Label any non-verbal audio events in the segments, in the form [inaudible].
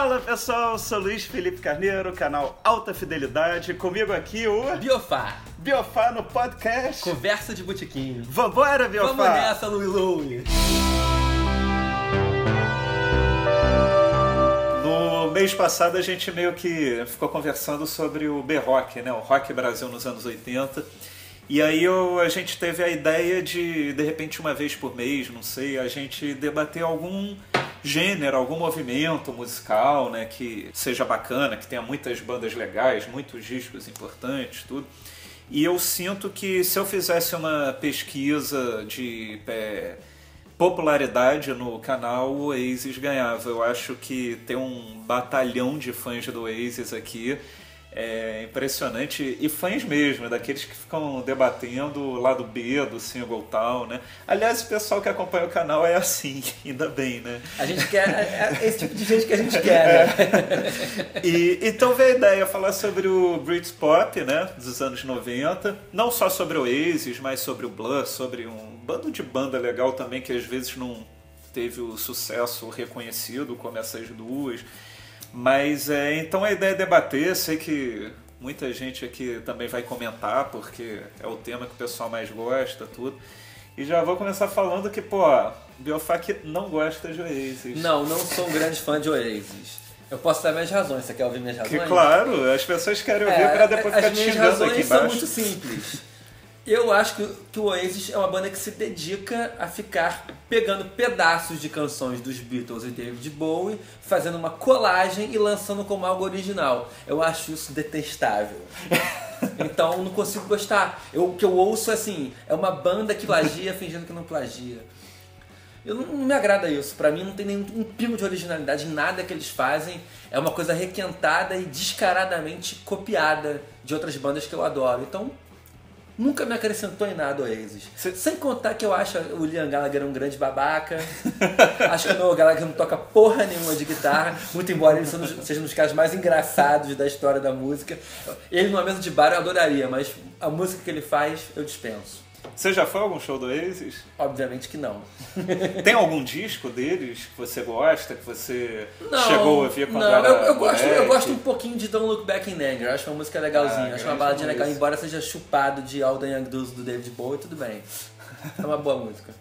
Fala pessoal, sou Luiz Felipe Carneiro, canal Alta Fidelidade. Comigo aqui o Biofá, Biofá no podcast. conversa de botiquinho. Vambora, Biofá! Vamos nessa, Louie Louie. No mês passado a gente meio que ficou conversando sobre o B-Rock, né? O Rock Brasil nos anos 80. E aí eu- a gente teve a ideia de, de repente, uma vez por mês, não sei, a gente debater algum gênero, algum movimento musical, né? Que seja bacana, que tenha muitas bandas legais, muitos discos importantes, tudo. E eu sinto que se eu fizesse uma pesquisa de é, popularidade no canal, o Oasis ganhava. Eu acho que tem um batalhão de fãs do Oasis aqui. É impressionante. E fãs mesmo, daqueles que ficam debatendo o lado B do single tal, né? Aliás, o pessoal que acompanha o canal é assim, [laughs] ainda bem, né? A gente quer, é é esse tipo de gente que a gente quer, né? E, então veio a ideia falar sobre o Britpop, né, dos anos 90, não só sobre o Oasis, mas sobre o Blur, sobre um bando de banda legal também que às vezes não teve o sucesso reconhecido como essas duas. Mas é, então a ideia é debater, sei que muita gente aqui também vai comentar, porque é o tema que o pessoal mais gosta, tudo. E já vou começar falando que, pô, Biofac não gosta de Oasis. Não, não sou um grande fã de Oasis. Eu posso dar minhas razões. Você quer ouvir minhas Que razões? claro, as pessoas querem ouvir É, pra depois as ficar minhas xingando razões aqui são embaixo. muito simples. Eu acho que, que o Oasis é uma banda que se dedica a ficar pegando pedaços de canções dos Beatles e David Bowie, fazendo uma colagem e lançando como algo original. Eu acho isso detestável. [laughs] Então eu não consigo gostar. Eu, o que eu ouço assim, é uma banda que plagia fingindo que não plagia. Eu não, não me agrada isso. Pra mim não tem nenhum um pingo de originalidade em nada que eles fazem. É uma coisa requentada e descaradamente copiada de outras bandas que eu adoro. Então, nunca me acrescentou em nada o Oasis. Cê- Sem contar que eu acho o Liam Gallagher um grande babaca. [laughs] acho que o Noel Gallagher não toca porra nenhuma de guitarra, muito embora ele seja um dos- caras mais engraçados da história da música. Ele numa mesa de bar eu adoraria, mas a música que ele faz eu dispenso. Você já foi a algum show do Oasis? Obviamente que não. [laughs] Tem algum disco deles que você gosta, que você Não, chegou a ouvir quando não, era eu, eu gosto, eu gosto um pouquinho de Don't Look Back in Anger. Acho uma música legalzinha. Ah, acho uma baladinha legal, embora seja chupado de All the Young Dudes do David Bowie, tudo bem. É uma boa música.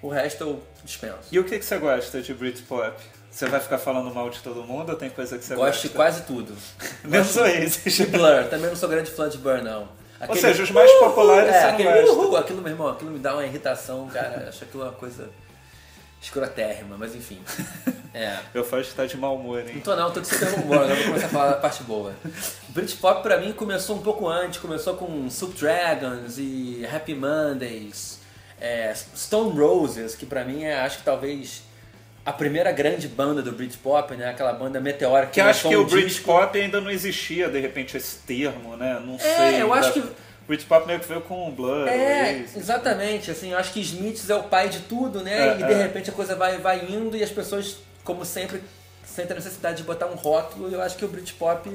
O resto eu dispenso. E o que, que você gosta de Britpop? Você vai ficar falando mal de todo mundo ou tem coisa que você Gosto de gosta? quase tudo. [laughs] Menos Oasis. De Blur, também não sou grande fã de Blur, não. Ou seja, os mais populares é, você não aquele gosta. uhul, aquilo, meu irmão, aquilo me dá uma irritação, cara. Acho aquilo uma coisa escrotérrima, mas enfim. [laughs] É. Eu faço que tá de mau humor, Não hein? tô não, tô de super humor, agora vou começar a falar da parte boa. Britpop pra mim começou um pouco antes, começou com Soup Dragons e Happy Mondays, é, Stone Roses, que pra mim é, acho que talvez a primeira grande banda do Britpop, né? Aquela banda meteórica Que eu acho que um o disco- Britpop ainda não existia, de repente, esse termo, né? Não É, sei. eu acho Da- que- Britpop meio que veio com o Blur, É, Oasis. exatamente, assim, eu acho que Smiths é o pai de tudo, né? É, e de é. repente a coisa vai, vai indo e as pessoas, como sempre, sentem a necessidade de botar um rótulo. E eu acho que o Britpop,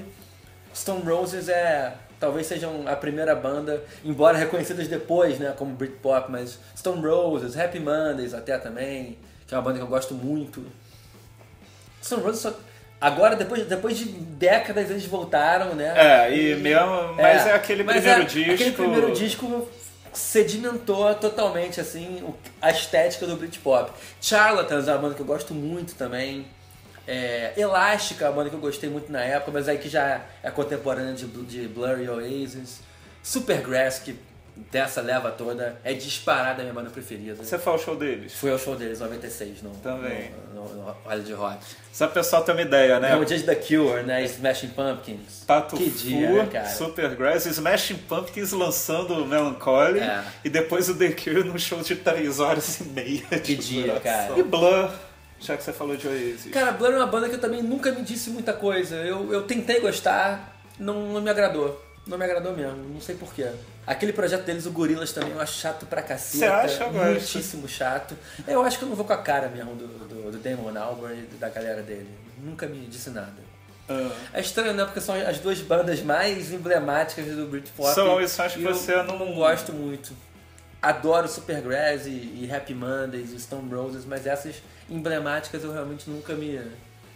Stone Roses é. Talvez sejam a primeira banda, embora reconhecidas depois, né, como Britpop, mas Stone Roses, Happy Mondays até também, que é uma banda que eu gosto muito. Stone Roses só. Agora, depois, depois de décadas, eles voltaram, né? É, e mesmo, mas é, aquele mas primeiro é, disco. Aquele primeiro disco sedimentou totalmente assim a estética do Britpop. Charlatans é uma banda que eu gosto muito também. É, Elástica é uma banda que eu gostei muito na época, mas aí que já é contemporânea de, de Blur e Oasis. Supergrass, que dessa leva toda, é disparada a minha banda preferida. Você foi ao show deles? Fui ao show deles em 96 no, Também. no, no, no Hollywood Rock. Só o pessoal ter uma ideia, né? No dia de The Cure, né? Smashing Pumpkins. Tato que dia, né, cara? Supergrass, Smashing Pumpkins lançando Melancholy É. e depois o The Cure num show de 3 horas e meia. Que dia, duração. cara. E Blur, já que você falou de Oasis. Cara, Blur é uma banda que eu também nunca me disse muita coisa. Eu, eu tentei gostar, não, não me agradou. Não me agradou mesmo, não sei porquê. Aquele projeto deles, o Gorilas, também eu acho chato pra caceta. Você acha? Eu gosto. Muitíssimo chato. Eu acho que eu não vou com a cara mesmo do, do, do Damon Albarn e da galera dele. Nunca me disse nada. Ah. É estranho, né? Porque são as duas bandas mais emblemáticas do Britpop. São, isso acho que E eu você não- não gosto muito. Adoro Supergrass e, e Happy Mondays e Stone Roses, mas essas emblemáticas eu realmente nunca me,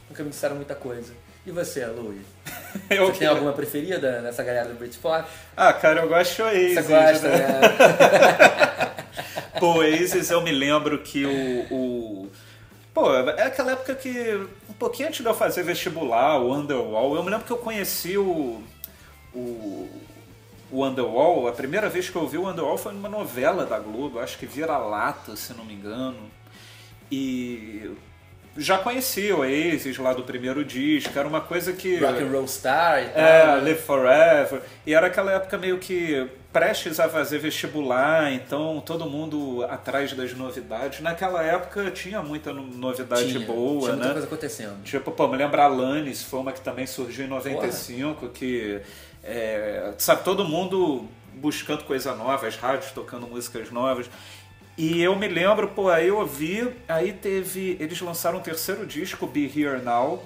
nunca me disseram muita coisa. E você, Louie? [laughs] Eu Você tem alguma preferida nessa galera do Britpop? Ah, cara, eu gosto de Oasis. Você gosta, né? né? [laughs] Pô, Oasis eu me lembro que o, o... Pô, é aquela época que, um pouquinho antes de eu fazer vestibular, o Underwall, eu me lembro que eu conheci o... o o Underwall, a primeira vez que eu vi o Underwall foi numa novela da Globo, acho que Vira-Lata, se não me engano. E já conhecia o Oasis lá do primeiro disco, era uma coisa que... Rock and Roll Star e tal. É? Live Forever. E era aquela época meio que prestes a fazer vestibular, então todo mundo atrás das novidades. Naquela época tinha muita no- novidade Tinha, boa, tinha muita né? coisa acontecendo. Tipo, pô, me lembra a Alanis, foi uma que também surgiu em 95, que, é, sabe, todo mundo buscando coisa nova, as rádios tocando músicas novas. E eu me lembro, pô, aí eu ouvi, aí teve, eles lançaram um terceiro disco, Be Here Now,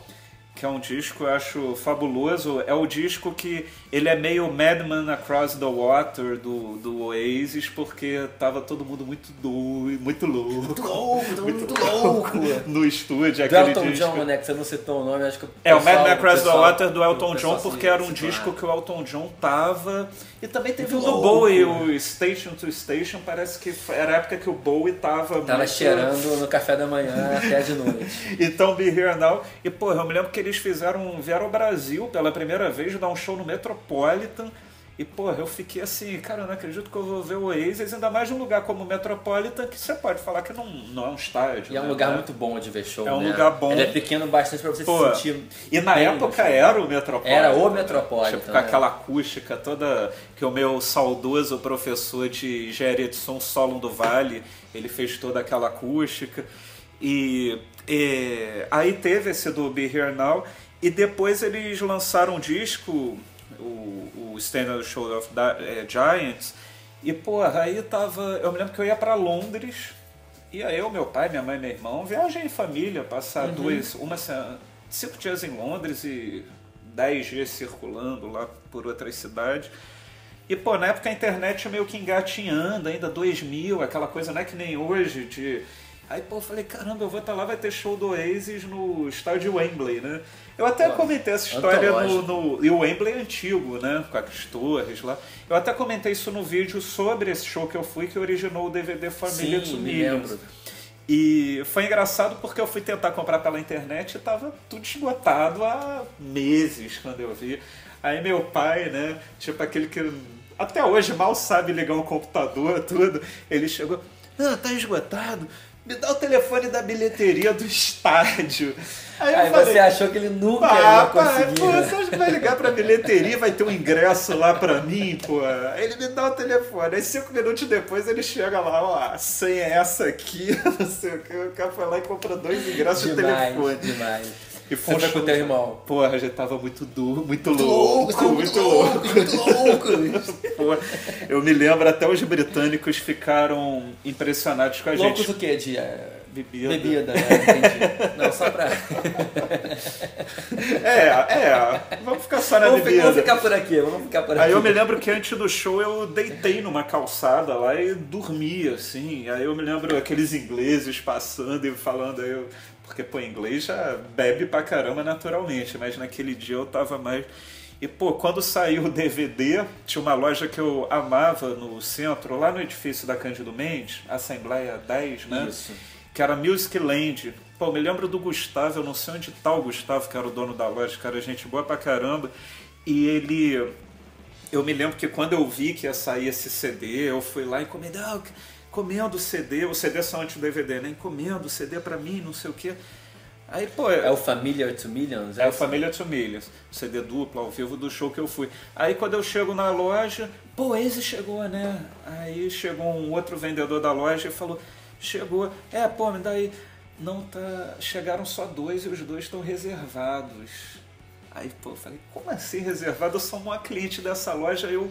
que é um disco eu acho fabuloso. É o disco que ele é meio Madman Across the Water do, do Oasis, porque tava todo mundo muito doido, muito louco. louco, todo mundo muito louco. [laughs] no estúdio, Do aquele Elton disco. John, né? Que você não citou o nome, acho que É, o pessoal- Mad Men Across the pessoal- Water do Elton John, porque era um disco que o Elton John tava. E também teve Muito o do louco. Bowie, o Station to Station, parece que era a época que o Bowie tava. Tava muito- cheirando no café da manhã até de noite. [laughs] Então, Be Here Now. E, pô, eu me lembro que eles fizeram. vieram ao Brasil pela primeira vez dar um show no Metropolitan. E, pô, eu fiquei assim, cara, eu não acredito que eu vou ver o Oasis, ainda mais num lugar como o Metropolitan, que você pode falar que não, não é um estádio. E é um né? lugar É- muito bom de ver show, É um né? lugar bom. Ele é pequeno bastante pra você Pô, se sentir... E na época assim. era o Metropolitan. Era o né? Metropolitan, Tipo, com né? aquela acústica toda que o meu saudoso professor de engenharia de som Solon do Vale, ele fez toda aquela acústica. E, e aí teve esse do Be Here Now. E depois eles lançaram um disco, o, o Stand on the Shoulder of eh, Giants. E, porra, aí tava. Eu me lembro que eu ia pra Londres. E aí eu, meu pai, minha mãe meu irmão, viagem em família, passar duas, uma semana, cinco dias em Londres e dez dias circulando lá por outras cidades. E, pô, na época a internet meio que engatinhando, ainda 2000, aquela coisa não é que nem hoje de... Aí, pô, eu falei, caramba, eu vou estar lá, vai ter show do Oasis no estádio Wembley, né? Eu até Nossa, comentei essa história no, no... E o Wembley é antigo, né? Com as torres lá. Eu até comentei isso no vídeo sobre esse show que eu fui, que originou o DVD Família Sim, me Millions. lembro. E foi engraçado porque eu fui tentar comprar pela internet e tava tudo esgotado há meses quando eu vi. Aí meu pai, né, tipo aquele que até hoje mal sabe ligar um computador, [laughs] tudo, ele chegou, não, tá esgotado, me dá o telefone da bilheteria do estádio. Aí eu Aí falei, você achou que ele nunca ia conseguir, pô, né? você acha que vai ligar pra bilheteria vai ter um ingresso lá pra mim, pô? Aí ele me dá o telefone. Aí cinco minutos depois ele chega lá, ó, a senha é essa aqui, [laughs] não sei o que. O cara foi lá e compra dois ingressos de Demais, telefone. demais. E foi com o teu irmão. Porra, já tava muito duro, muito, Muito louco, louco, muito louco. muito louco. Pô, eu me lembro até os britânicos ficaram impressionados com a Loucos gente. o quê? De eh, Bebida. bebida, né? Entendi. Não, só pra... [laughs] É, é, vamos ficar só na Vamos, bebida. vamos ficar por aqui, vamos ficar por aqui. Aí eu me lembro que antes do show eu deitei numa calçada lá e dormi, assim. Aí eu me lembro aqueles ingleses passando e falando aí, eu- porque pô, inglês já bebe pra caramba naturalmente, mas naquele dia eu tava mais. E pô, quando saiu o DVD, tinha uma loja que eu amava no centro, lá no edifício da Cândido Mendes, Assembleia 10, né? Isso. que era Music Land. Pô, me lembro do Gustavo, eu não sei onde tá o Gustavo, que era o dono da loja, cara, gente boa pra caramba. E ele. Eu me lembro que quando eu vi que ia sair esse CD, eu fui lá e encomendei, ah, encomendo o CD, o CD só antes do DVD, né? Encomendo o CD pra mim, não sei o quê. Aí, pô, É o Familiar to Millions? é o esse? Família to Millions, CD duplo ao vivo do show que eu fui. Aí quando eu chego na loja, pô, esse chegou, né? Aí chegou um outro vendedor da loja e falou, chegou, é, pô, me daí, não tá, chegaram só dois e os dois estão reservados. Aí, pô, eu falei, como assim reservado? Eu sou uma cliente dessa loja, eu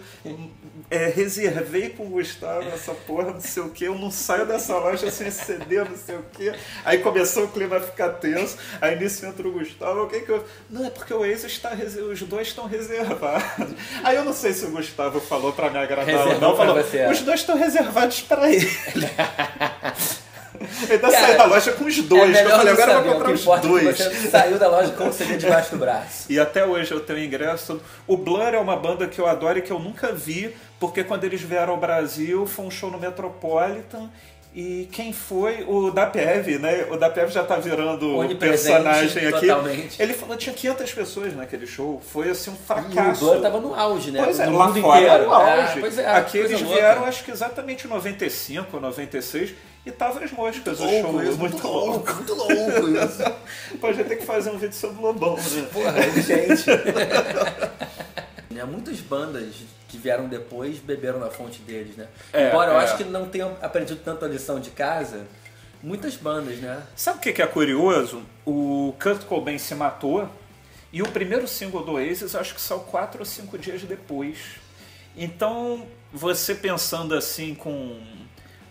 é, reservei com o Gustavo essa porra, não sei o que, eu não saio dessa loja sem CD, não sei o que. Aí começou o clima a ficar tenso, aí nisso entra o Gustavo, o que que eu... Não, é porque o Ace está, os dois estão reservados. Aí eu não sei se o Gustavo falou pra me agradar ou não, falou, você. os dois estão reservados pra ele. [laughs] Eu ainda saí da loja com os dois. É eu falei, agora eu vou comprar os é dois. Você saiu da loja com o CD debaixo do braço. E até hoje eu tenho ingresso. O Blur é uma banda que eu adoro e que eu nunca vi, porque quando eles vieram ao Brasil foi um show no Metropolitan. E quem foi? O Dapiev, né? O Dapiev já tá virando personagem aqui. totalmente. Ele falou tinha 500 pessoas naquele show. Foi assim um E o fracasso. Blur tava no auge, né? Pois é, no lá mundo fora inteiro. era o auge. É, é, Aqui eles louca. vieram, acho que exatamente em 95 ou 96, e tava as moscas o show. isso, muito louco. muito louco isso. [laughs] Pô, gente tem que fazer um vídeo sobre o Lobão, né? Porra, [laughs] gente. Né, [laughs] Muitas bandas que vieram depois beberam na fonte deles, né? É, Embora eu é. acho que não tenham aprendido tanto a lição de casa, muitas bandas, né? Sabe o que que é curioso? O Kurt Cobain se matou e o primeiro single do Oasis acho que saiu quatro ou cinco dias depois. Então, você pensando assim com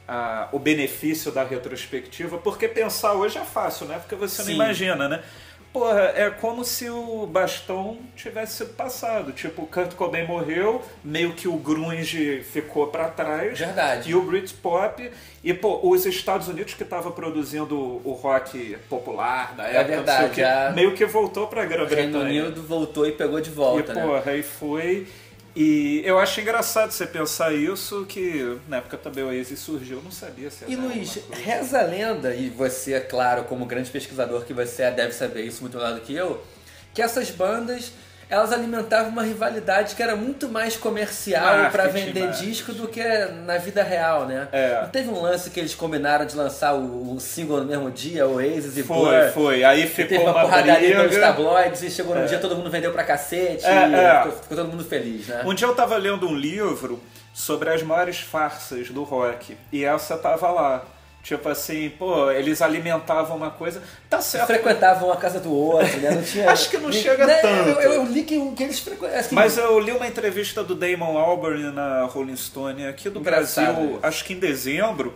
ah, o benefício da retrospectiva, porque pensar hoje é fácil, né? Porque você Sim. não imagina, né? Porra, é como se o bastão tivesse sido passado. Tipo, o Kurt Cobain morreu, meio que o grunge ficou pra trás. Verdade. E o Britpop. E, pô, os Estados Unidos que tava produzindo o rock popular da época, sei o É verdade, meio que voltou pra O Reino Grã-Bretanha. Unido voltou e pegou de E, volta, né? porra, aí foi. E eu acho engraçado você pensar isso, que na época também o Oasis surgiu, eu não sabia se E era Luiz, alguma coisa. reza a lenda, e você, é claro, como grande pesquisador que você é, deve saber isso muito melhor do que eu, que essas bandas elas alimentavam uma rivalidade que era muito mais comercial para vender marketing. disco do que na vida real, né? É. Não teve um lance que eles combinaram de lançar o, o single no mesmo dia, o Oasis e Foi, Blur? foi. Aí Teve ficou uma uma porradaria pelos tabloides e chegou num É. dia todo mundo vendeu pra cacete É, é. Ficou, ficou todo mundo feliz, né? Um dia eu tava lendo um livro sobre as maiores farsas do rock. E essa tava lá. Tipo assim, pô, eles alimentavam uma coisa. Tá certo. Frequentavam a casa do outro, né? Não tinha... [laughs] Acho que não chega Né, tanto. Eu, eu li que, que eles frequentavam. Mas eu li uma entrevista do Damon Albarn na Rolling Stone aqui do Engraçado Brasil, acho que em dezembro.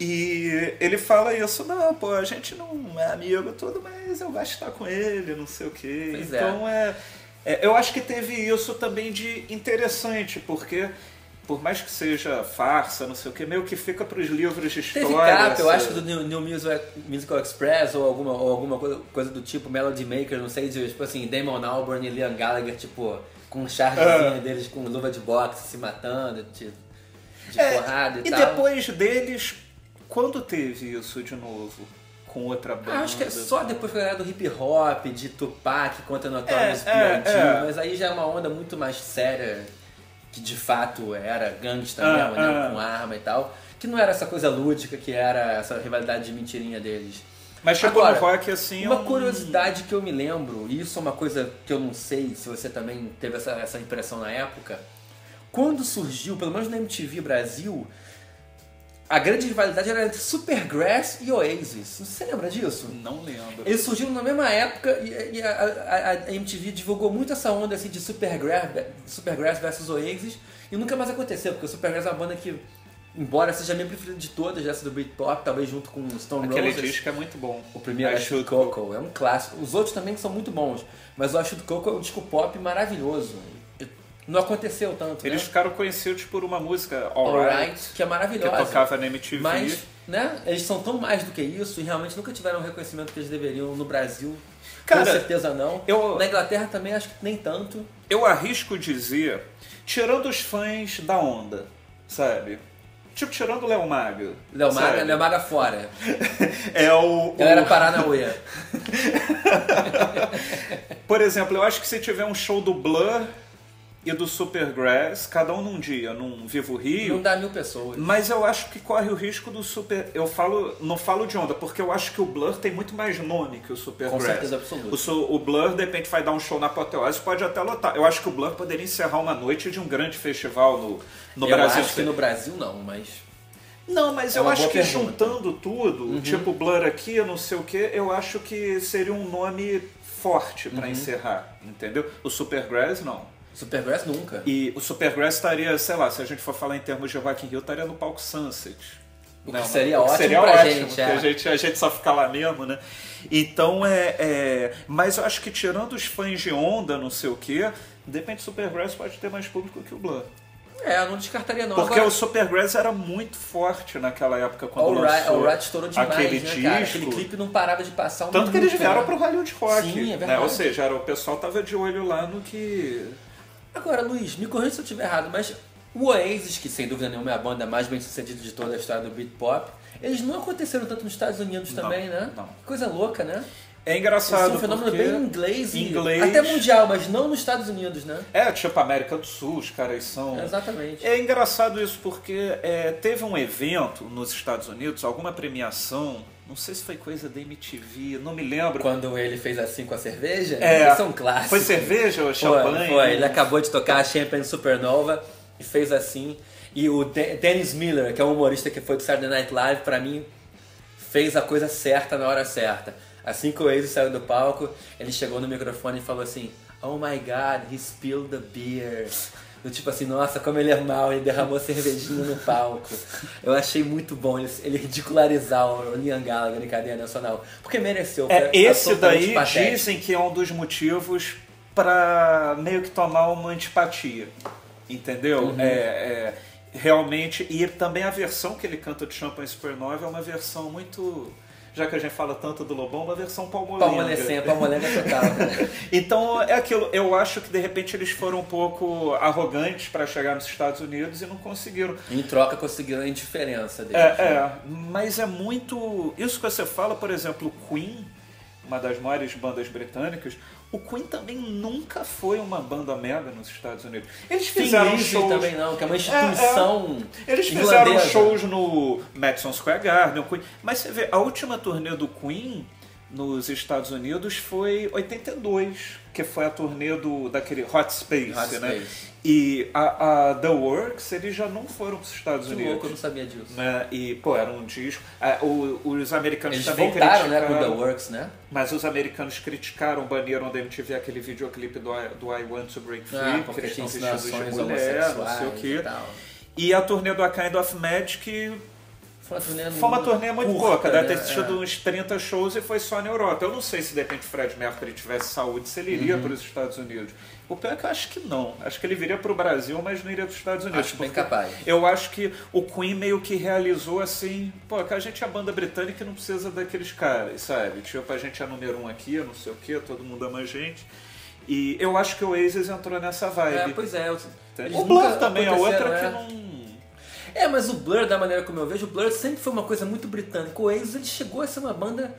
E ele fala isso, não, pô, a gente não é amigo tudo, mas eu gosto de estar com ele, não sei o quê. Pois é. então é. é, Eu acho que teve isso também de interessante, porque por mais que seja farsa, não sei o quê, meio que fica pros livros de Teve história. capa, eu essa- acho, do New, New Music- Musical Express ou alguma, ou alguma coisa, coisa do tipo, Melody Maker, não sei, tipo assim, Damon Albarn e Liam Gallagher, tipo, com um chargezinho Ah. deles com luva de boxe, se matando, de, de É, porrada e, e tal. depois deles, quando teve isso de novo? Com outra banda? Ah, acho que é só depois que a galera do hip hop, de Tupac contra Notorious É, é, é. mas aí já é uma onda muito mais séria, que de fato era gangsta Ah, mesmo, né, ah. com arma e tal, que não era essa coisa lúdica que era essa rivalidade de mentirinha deles. Mas chegou Agora, no rock assim. Uma um- curiosidade que eu me lembro, e isso é uma coisa que eu não sei se você também teve essa, essa impressão na época, quando surgiu, pelo menos na MTV Brasil, a grande rivalidade era entre Supergrass e Oasis. Você lembra disso? Não lembro. Eles surgiram na mesma época e, e a, a- a MTV divulgou muito essa onda assim, de Supergrass, Supergrass versus Oasis e nunca mais aconteceu, porque o Supergrass é uma banda que, embora seja a minha preferida de todas, essa do Britpop, talvez junto com Stone Aquele Roses. disco é muito bom. O primeiro é Shoot Coco, é um clássico. Os outros também são muito bons, mas o I Shoot Coco é um disco pop maravilhoso. Não aconteceu tanto, Eles né? ficaram conhecidos por uma música Alright, Alright, que é que maravilhosa. tocava na MTV. Mas, né, eles são tão mais do que isso e realmente nunca tiveram o reconhecimento que eles deveriam no Brasil. Cara, com certeza não. eu- Na Inglaterra também acho que nem tanto. Eu arrisco dizer, tirando os fãs da onda, sabe? Tipo, tirando o Léo Maga. Léo Maga? Léo Maga fora. [laughs] É o, o- Galera Paranauê. [laughs] Por exemplo, eu acho que se tiver um show do Blur e do Supergrass, cada um num dia, num Vivo Rio, Não dá mil pessoas. Mas eu acho que corre o risco do Super. Eu falo, não falo de onda, porque eu acho que o Blur tem muito mais nome que o Supergrass. Com certeza absoluta. O, o Blur, de repente, vai dar um show na Apoteose, pode até lotar. Eu acho que o Blur poderia encerrar uma noite de um grande festival no, no eu Brasil. acho que no Brasil não, mas... Não, mas É eu acho que pergunta. Uhum. juntando tudo, tipo Blur aqui, eu não sei o que, eu acho que seria um nome forte Uhum. pra encerrar, entendeu? O Supergrass, não. Supergrass nunca. E o Supergrass estaria, sei lá, se a gente for falar em termos de Rock in Rio, estaria no palco Sunset. O que seria ótimo seria pra ótimo, gente, é. a gente, a gente só fica lá mesmo, né? Então é, é- Mas eu acho que tirando os fãs de onda, não sei o quê, de repente Supergrass pode ter mais público que o Blur. É, eu não descartaria não. Porque Agora, o Supergrass era muito forte naquela época quando Alright, lançou Alright estourou demais, aquele né, disco. cara? Aquele clipe não parava de passar um Tanto que eles vieram né? pro Hollywood Rock. Sim, é né? verdade. Ou seja, era, o pessoal tava de olho lá no que. Agora, Luiz, me corrija se eu estiver errado, mas o Oasis, que sem dúvida nenhuma é a banda mais bem sucedida de toda a história do beat pop, eles não aconteceram tanto nos Estados Unidos Não, também, né? não. Coisa louca, né? É Esse é engraçado. um fenômeno bem inglês, Inglês. até mundial, mas não nos Estados Unidos, né? É, tipo América do Sul, os caras são. Exatamente. É engraçado isso porque é, teve um evento nos Estados Unidos, alguma premiação, não sei se foi coisa da MTV, não me lembro. Quando ele fez assim com a cerveja, É. isso é um clássico. Foi cerveja ou Foi, champanhe? foi. Ele acabou de tocar a Champagne Supernova e fez assim. E o De- Dennis Miller, que é um humorista que foi do Saturday Night Live, pra mim, fez a coisa certa na hora certa. Assim que o Oasis saiu do palco, ele chegou no microfone e falou assim: Oh my god, he spilled the beer. Do tipo assim, nossa, como ele é mal, ele derramou cervejinha no palco. Eu achei muito bom ele, ele ridicularizar o Liam Gallagher em cadeia nacional. Porque mereceu. É, esse daí patético. dizem que é um dos motivos pra meio que tomar uma antipatia. Entendeu? Uhum. É, é, realmente. E também a versão que ele canta de Champagne Supernova é uma versão muito. Já que a gente fala tanto do Lobão, uma versão palmolenga. Palmolecenha, palmolenga total. Né? [laughs] Então é aquilo, eu acho que de repente eles foram um pouco arrogantes para chegar nos Estados Unidos e não conseguiram. Em troca conseguiram a indiferença dele. É, é, mas é muito. Isso que você fala, por exemplo, Queen, uma das maiores bandas britânicas, o Queen também nunca foi uma banda mega nos Estados Unidos. Eles fizeram Finlise shows. também não, que é uma instituição Eles fizeram irlandesa. shows no Madison Square Garden, o Queen. Mas você vê, a última turnê do Queen nos Estados Unidos foi 82, que foi a turnê do, daquele Hot Space, Hot né? Space. E a, a The Works, eles já não foram para os Estados Que Unidos. louco, eu não sabia disso. né? E, pô, era um disco. ah, o- os americanos Eles também voltaram, né, criticaram. com The Works, né? Mas os americanos criticaram, baniram da MTV aquele videoclipe do I, do I Want to Break Free, Ah, que porque eles estão vestidos de mulher, não sei o quê. e. E a turnê do A Kind of Magic Foi uma turnê, foi uma turnê muito curta, pouca, deve né? ter tido É. uns 30 shows e foi só na Europa. Eu não sei se de repente o Fred Mercury tivesse saúde, se ele iria Uhum. para os Estados Unidos. O pior é que eu acho que não. Acho que ele viria para o Brasil, mas não iria para os Estados Unidos. Acho bem capaz. Eu acho que o Queen meio que realizou assim, pô, que a gente é a banda britânica e não precisa daqueles caras, sabe? Tipo, a gente é número um aqui, não sei o que, todo mundo ama a gente. E eu acho que o Oasis entrou nessa vibe. É, pois é. eu- o Blur também é outra aconteceram, que é. não. É, mas o Blur, da maneira como eu vejo, o Blur sempre foi uma coisa muito britânica. O Oasis ele chegou a ser uma banda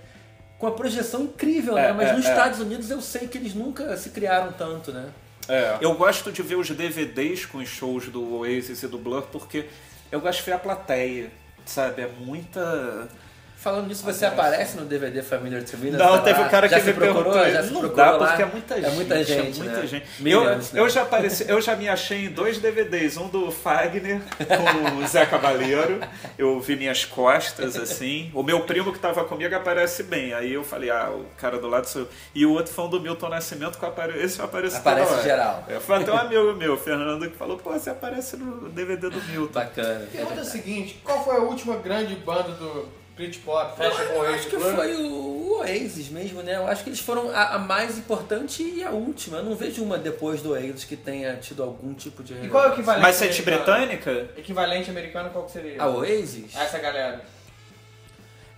com uma projeção incrível, É, né? Mas é, nos é. Estados Unidos eu sei que eles nunca se criaram tanto, né? É. Eu gosto de ver os DVDs com os shows do Oasis e do Blur porque eu gosto de ver a plateia, sabe? É muita. Falando nisso, você aparece no DVD Me? né? Não, tá teve lá? um cara já que me procurou? perguntou. Já se não procurou dá, lá? porque é muita gente. É muita gente, é muita né? gente. Eu, né? eu, já apareci, eu já me achei em dois DVDs. Um do Fagner com o Zé Cavaleiro. Eu vi minhas costas, assim. O meu primo que estava comigo aparece bem. Aí eu falei, ah, o cara do lado sou eu. E o outro foi um do Milton Nascimento que apare... esse aparece Aparece toda hora. geral. É, foi até um amigo meu, Fernando, que falou, pô, você aparece no DVD do Milton. Bacana. Pergunta é a seguinte, qual foi a última grande banda do Britpop? Fecha com Eu Oasis acho que foi o o Oasis mesmo, né? Eu acho que eles foram a, a mais importante e a última. Eu não vejo uma depois do Oasis que tenha tido algum tipo de E qual é o equivalente Mas sente americano? britânica? Equivalente americano qual que seria? A Oasis? Essa galera.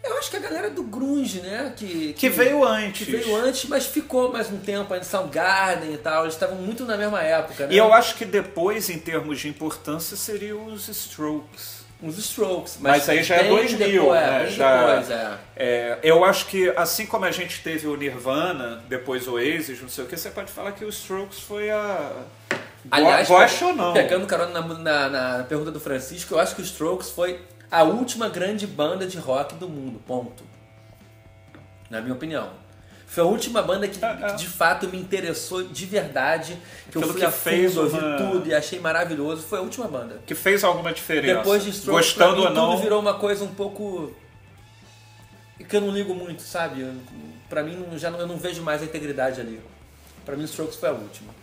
Eu acho que a galera do grunge, né? Que, Que veio antes. que veio antes, mas ficou mais um tempo aí em Soundgarden e tal. Eles estavam muito na mesma época, né? E eu acho que depois, em termos de importância, seriam os Strokes. Os Strokes. Mas aí já é bem 2000, depois, né? bem Já- depois, é. É, eu acho que, assim como a gente teve o Nirvana, depois o Oasis, não sei o que, você pode falar que o Strokes foi a. Aliás, Gosta ou não? pegando carona na, na, na pergunta do Francisco, eu acho que o Strokes foi a última grande banda de rock do mundo, ponto. Na minha opinião. Foi a última banda que, É, é. que de fato me interessou de verdade, que eu Aquilo fui que a fez fundo, ouvi tudo e achei maravilhoso. Foi a última banda. Que fez alguma diferença. Depois de Strokes, Gostando mim, ou não. tudo virou uma coisa um pouco... que eu não ligo muito, sabe? Eu- Pra mim, já não, eu não vejo mais a integridade ali. Pra mim, Strokes foi a última.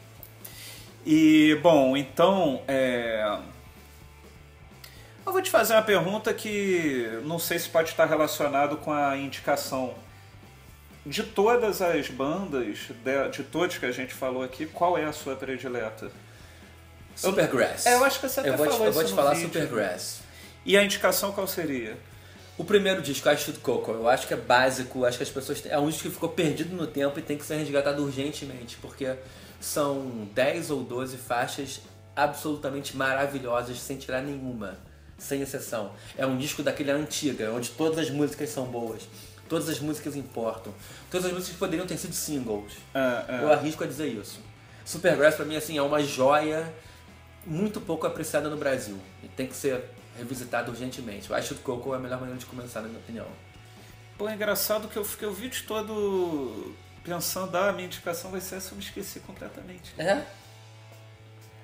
E, bom, então. é, Eu vou te fazer uma pergunta que não sei se pode estar relacionado com a indicação. De todas as bandas, de, de todas que a gente falou aqui, qual é a sua predileta? Supergrass. É, eu acho que você até eu vou te, falou Eu vou te falar vídeo. Supergrass. E a indicação qual seria? O primeiro disco, I Shoot Coco, eu acho que é básico, acho que as pessoas. têm- É um disco que ficou perdido no tempo e tem que ser resgatado urgentemente, porque são 10 ou 12 faixas absolutamente maravilhosas, sem tirar nenhuma, sem exceção. É um disco daquele antiga, onde todas as músicas são boas, todas as músicas importam, todas as músicas poderiam ter sido singles. Ah, ah. Eu arrisco a dizer isso. Supergrass pra mim assim é uma joia muito pouco apreciada no Brasil e tem que ser revisitado urgentemente. Eu acho que o Coco é a melhor maneira de começar, na minha opinião. Pô, é engraçado que eu fiquei o vídeo todo pensando, ah, a minha indicação vai ser essa, eu me esqueci completamente. É?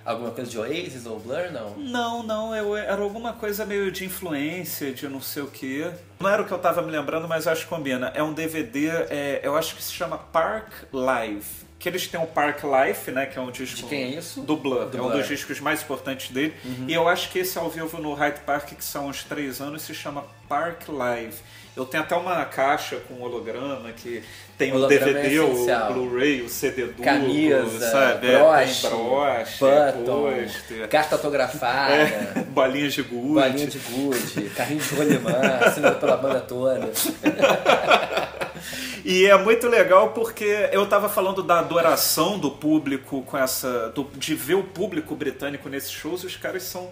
Alguma coisa de Oasis ou Blur, não? Não, não, eu, era alguma coisa meio de influência, de não sei o quê. Não era o que eu tava me lembrando, mas eu acho que combina. É um DVD, é, eu acho que se chama Park Live. Que eles têm o Park Life, né? Que é um disco. De quem é isso? Do Blur. Do é um Blur. dos discos mais importantes dele. E eu acho que esse ao vivo no Hyde Park, que são uns três anos, se chama Park Live. Eu tenho até uma caixa com holograma que tem o Holograma DVD, é o. Blu-ray, o CD duplo, Camisa, sabe? É, broche, tem broche, button, pôster. carta autografada, É, [laughs] bolinhas de gude. balinha de gude, carrinho de rolimã, assinado pela banda toda. [laughs] E é muito legal porque eu tava falando da adoração do público com essa. do- de ver o público britânico nesses shows e os caras são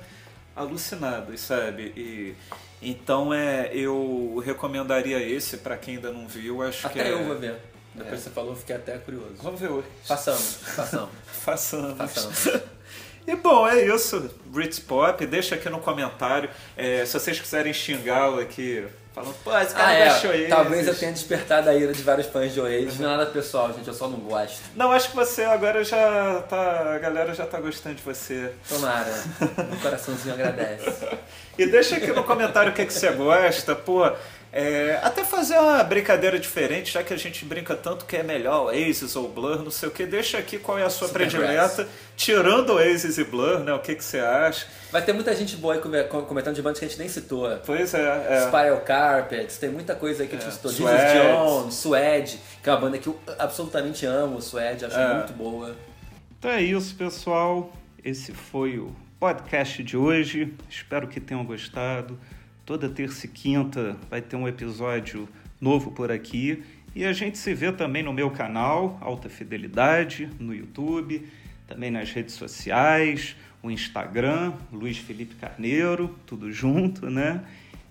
alucinados, sabe? E, então é, eu recomendaria esse pra quem ainda não viu. Acho que Até é... eu vou ver. Depois É. que você falou, fiquei até curioso. Vamos ver hoje. Façamos, [laughs] façamos, Façamos. façamos. [laughs] E bom, é isso. Britpop, deixa aqui no comentário. É, se vocês quiserem xingá-lo aqui, falando, pô, esse cara Ah, é. Talvez eu tenha despertado a ira de vários fãs de Oasis. Não é nada pessoal, gente. Eu só não gosto. Não, acho que você agora já tá. A galera já tá gostando de você. Tomara. [laughs] Meu coraçãozinho agradece. E deixa aqui no comentário o que, que você gosta, pô. É, até fazer uma brincadeira diferente, já que a gente brinca tanto que é melhor Oasis ou Blur, não sei o que. Deixa aqui qual é a sua predileta, tirando Oasis e Blur, né? O que, que você acha? Vai ter muita gente boa aí come- comentando de bandas que a gente nem citou. Pois é. é. Spiral Carpets, tem muita coisa aí que a gente É, citou. Suede. Jesus Jones, Suede, que é uma banda que eu absolutamente amo, Suede, acho É. muito boa. Então é isso, pessoal. Esse foi o podcast de hoje. Espero que tenham gostado. Toda terça e quinta vai ter um episódio novo por aqui. E a gente se vê também no meu canal, Alta Fidelidade, no YouTube, também nas redes sociais, o Instagram, Luiz Felipe Carneiro, tudo junto, né?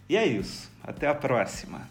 E é isso. Até a próxima.